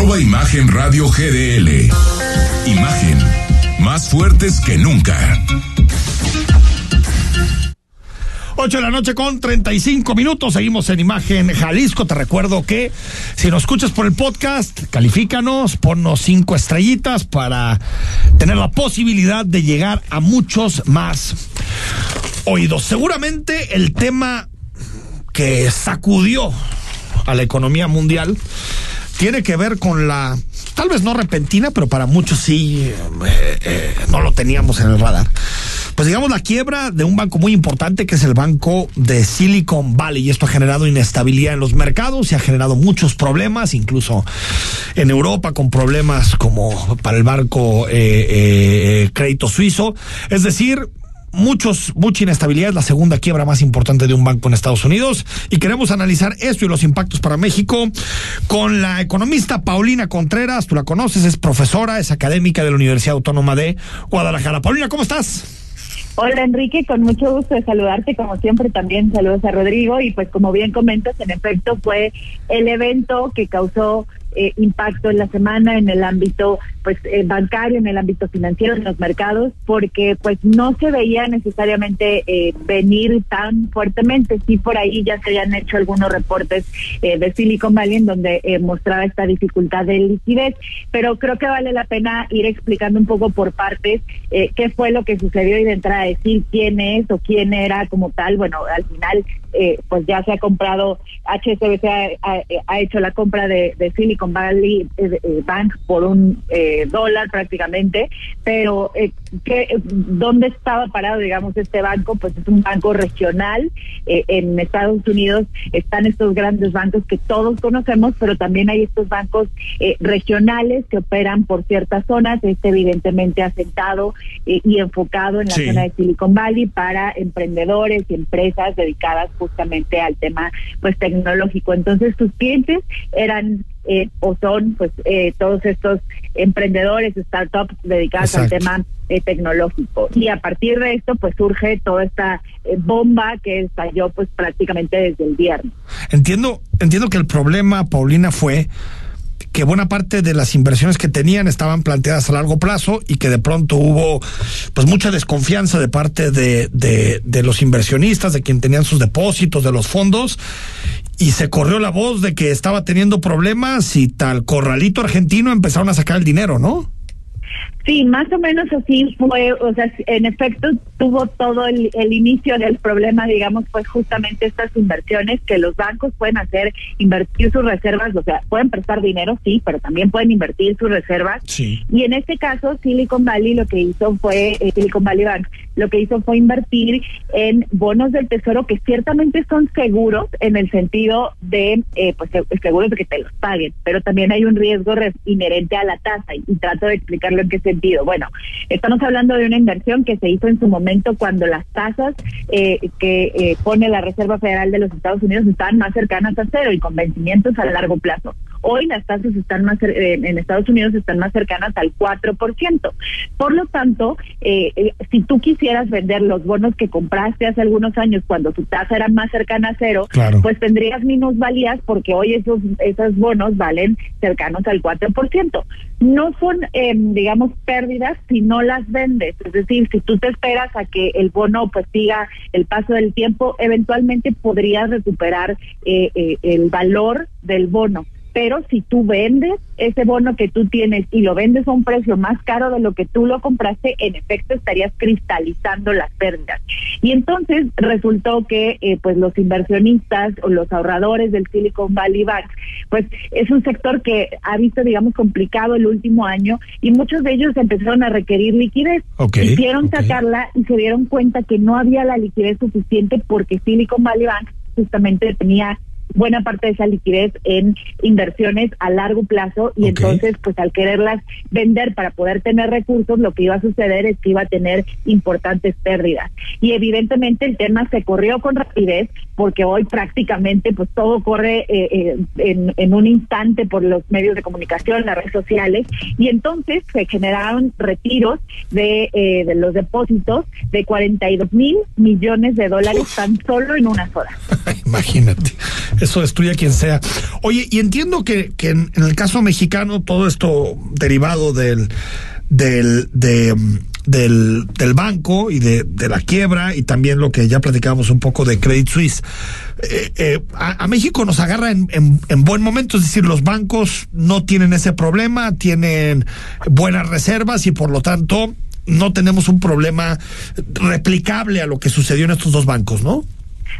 Imagen Radio GDL. Imagen. Más fuertes que nunca. 8 de la noche con 35 minutos. Seguimos en Imagen Jalisco. Te recuerdo que si nos escuchas por el podcast, califícanos, ponnos cinco estrellitas para tener la posibilidad de llegar a muchos más oídos. Seguramente el tema que sacudió a la economía mundial tiene que ver con la, tal vez no repentina, pero para muchos sí, eh, eh, no lo teníamos en el radar. Pues digamos la quiebra de un banco muy importante que es el banco de Silicon Valley y esto ha generado inestabilidad en los mercados y ha generado muchos problemas, incluso en Europa con problemas como para el banco eh, crédito suizo. Es decir, muchos, mucha inestabilidad, es la segunda quiebra más importante de un banco en Estados Unidos. Y queremos analizar esto y los impactos para México con la economista Paulina Contreras. Tú la conoces, es profesora, es académica de la Universidad Autónoma de Guadalajara. Paulina, ¿cómo estás? Hola Enrique, con mucho gusto de saludarte, como siempre también saludos a Rodrigo y pues como bien comentas, en efecto fue el evento que causó eh, impacto en la semana en el ámbito pues eh, bancario, en el ámbito financiero, en los mercados, porque pues no se veía necesariamente eh, venir tan fuertemente. Sí, por ahí ya se habían hecho algunos reportes de Silicon Valley en donde mostraba esta dificultad de liquidez, pero creo que vale la pena ir explicando un poco por partes qué fue lo que sucedió y de entrada decir quién es o quién era como tal. Bueno, al final pues ya se ha comprado, HSBC ha, hecho la compra de, de Silicon con Valley eh, eh, Bank por un eh, dólar prácticamente, pero ¿qué, ¿dónde estaba parado, digamos, este banco? Pues es un banco regional. en Estados Unidos están estos grandes bancos que todos conocemos, pero también hay estos bancos regionales que operan por ciertas zonas, este evidentemente asentado y enfocado en la zona de Silicon Valley para emprendedores y empresas dedicadas justamente al tema pues tecnológico. Entonces sus clientes eran eh, o son pues eh, todos estos emprendedores, startups dedicadas al tema eh, tecnológico. Y a partir de esto pues surge toda esta bomba que estalló pues prácticamente desde el viernes. Entiendo, entiendo que el problema, Paulina, fue que buena parte de las inversiones que tenían estaban planteadas a largo plazo y que de pronto hubo pues mucha desconfianza de parte de, de, de los inversionistas, de quien tenían sus depósitos, de los fondos, y se corrió la voz de que estaba teniendo problemas y tal corralito argentino empezaron a sacar el dinero, ¿no? Sí, más o menos así fue, o sea, en efecto tuvo todo el, inicio del problema, digamos, pues justamente estas inversiones que los bancos pueden hacer, invertir sus reservas, o sea, pueden prestar dinero, sí, pero también pueden invertir sus reservas. Sí. Y en este caso, Silicon Valley lo que hizo fue, eh, Silicon Valley Bank, lo que hizo fue invertir en bonos del tesoro que ciertamente son seguros en el sentido de, eh, pues, seguros de que te los paguen, pero también hay un riesgo inherente a la tasa y, y trato de explicarlo en qué sentido. Bueno, estamos hablando de una inversión que se hizo en su momento cuando las tasas eh, que eh, pone la Reserva Federal de los Estados Unidos estaban más cercanas a cero y con vencimientos a largo plazo. Hoy las tasas están más eh, en Estados Unidos están más cercanas al 4%. Por lo tanto, si tú quisieras vender los bonos que compraste hace algunos años cuando tu tasa era más cercana a cero, pues tendrías minusvalías porque hoy esos esos bonos valen cercanos al 4%. No son, digamos, pérdidas si no las vendes. Es decir, si tú te esperas a que el bono pues siga el paso del tiempo, eventualmente podrías recuperar eh, eh, el valor del bono pero si tú vendes ese bono que tú tienes y lo vendes a un precio más caro de lo que tú lo compraste, en efecto estarías cristalizando las pérdidas. Y entonces resultó que eh, pues los inversionistas o los ahorradores del Silicon Valley Bank, pues es un sector que ha visto, digamos, complicado el último año y muchos de ellos empezaron a requerir liquidez. Quisieron sacarla y se dieron cuenta que no había la liquidez suficiente porque Silicon Valley Bank justamente tenía buena parte de esa liquidez en inversiones a largo plazo y entonces pues al quererlas vender para poder tener recursos lo que iba a suceder es que iba a tener importantes pérdidas. Y evidentemente el tema se corrió con rapidez porque hoy prácticamente pues todo corre eh, eh, en, en, un instante por los medios de comunicación, las redes sociales y entonces se generaron retiros de, eh, de los depósitos de 42 mil millones de dólares tan solo en unas horas. Imagínate Eso destruye a quien sea. Oye, y entiendo que, que en, en el caso mexicano todo esto derivado del del de del, banco y de, de, la quiebra y también lo que ya platicábamos un poco de Credit Suisse. Eh, eh, a, a, México nos agarra en, en, en, buen momento, es decir, los bancos no tienen ese problema, tienen buenas reservas y por lo tanto no tenemos un problema replicable a lo que sucedió en estos dos bancos, ¿no?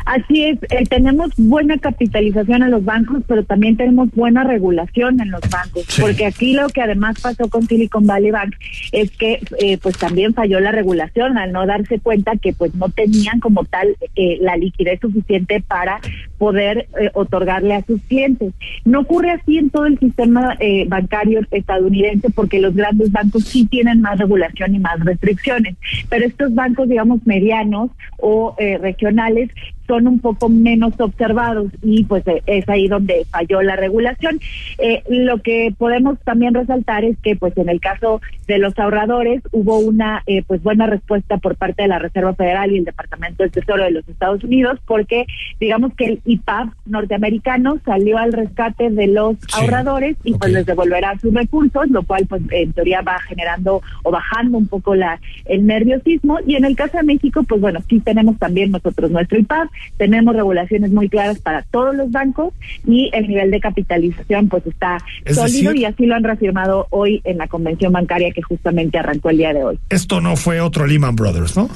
Así es, eh, tenemos buena capitalización en los bancos, pero también tenemos buena regulación en los bancos, sí. porque aquí lo que además pasó con Silicon Valley Bank es que eh, pues también falló la regulación al no darse cuenta que pues no tenían como tal eh, la liquidez suficiente para poder eh, otorgarle a sus clientes. No ocurre así en todo el sistema eh, bancario estadounidense porque los grandes bancos sí tienen más regulación y más restricciones, pero estos bancos, digamos, medianos o eh, regionales son un poco menos observados y pues es ahí donde falló la regulación. Eh, lo que podemos también resaltar es que pues en el caso de los ahorradores hubo una eh, pues buena respuesta por parte de la Reserva Federal y el Departamento del Tesoro de los Estados Unidos porque digamos que el IPAP norteamericano salió al rescate de los sí. ahorradores y okay. pues les devolverá sus recursos, lo cual pues en teoría va generando o bajando un poco la el nerviosismo y en el caso de México pues bueno, sí tenemos también nosotros nuestro IPAP tenemos regulaciones muy claras para todos los bancos y el nivel de capitalización pues está es sólido decir, y así lo han reafirmado hoy en la convención bancaria que justamente arrancó el día de hoy. Esto no fue otro Lehman Brothers, ¿no?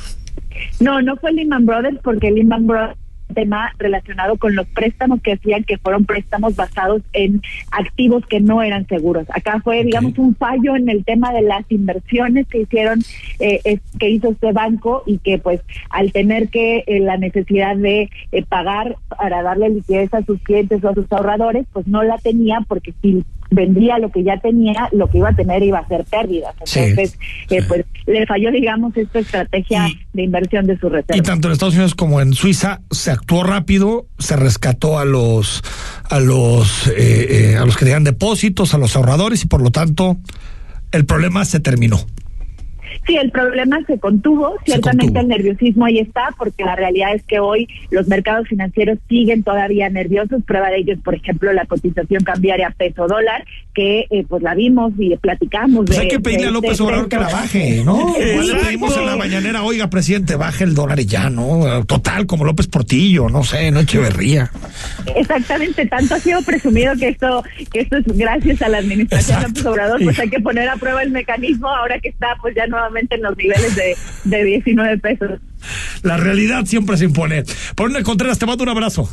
No, no fue Lehman Brothers porque Lehman Brothers tema relacionado con los préstamos que hacían que fueron préstamos basados en activos que no eran seguros. Acá fue, okay. digamos, un fallo en el tema de las inversiones que hicieron, eh, es, que hizo este banco y que pues al tener que eh, la necesidad de eh, pagar para darle liquidez a sus clientes o a sus ahorradores, pues no la tenía porque si vendría lo que ya tenía, lo que iba a tener iba a ser pérdidas. Entonces, sí, eh, sí. pues le falló, digamos, esta estrategia y, de inversión de su reserva. Y tanto en Estados Unidos como en Suiza se actuó rápido, se rescató a los a los eh, eh, a los que tenían depósitos, a los ahorradores y por lo tanto el problema se terminó. Sí, el problema se contuvo, ciertamente se contuvo. el nerviosismo ahí está, porque la realidad es que hoy los mercados financieros siguen todavía nerviosos, prueba de ello es, por ejemplo, la cotización cambiaria peso-dólar, que eh, pues la vimos y platicamos. Pues de, hay que pedirle a López Obrador que la baje, ¿no? Le pedimos en la mañanera, oiga, presidente, baje el dólar y ya, ¿no? Total, como López Portillo, no sé, no Echeverría. Exactamente, tanto ha sido presumido que esto, que esto es gracias a la administración Exacto. López Obrador, pues hay que poner a prueba el mecanismo ahora que está pues ya nuevamente en los niveles de, de 19 pesos. La realidad siempre se impone. Por una Contreras, te mando un abrazo.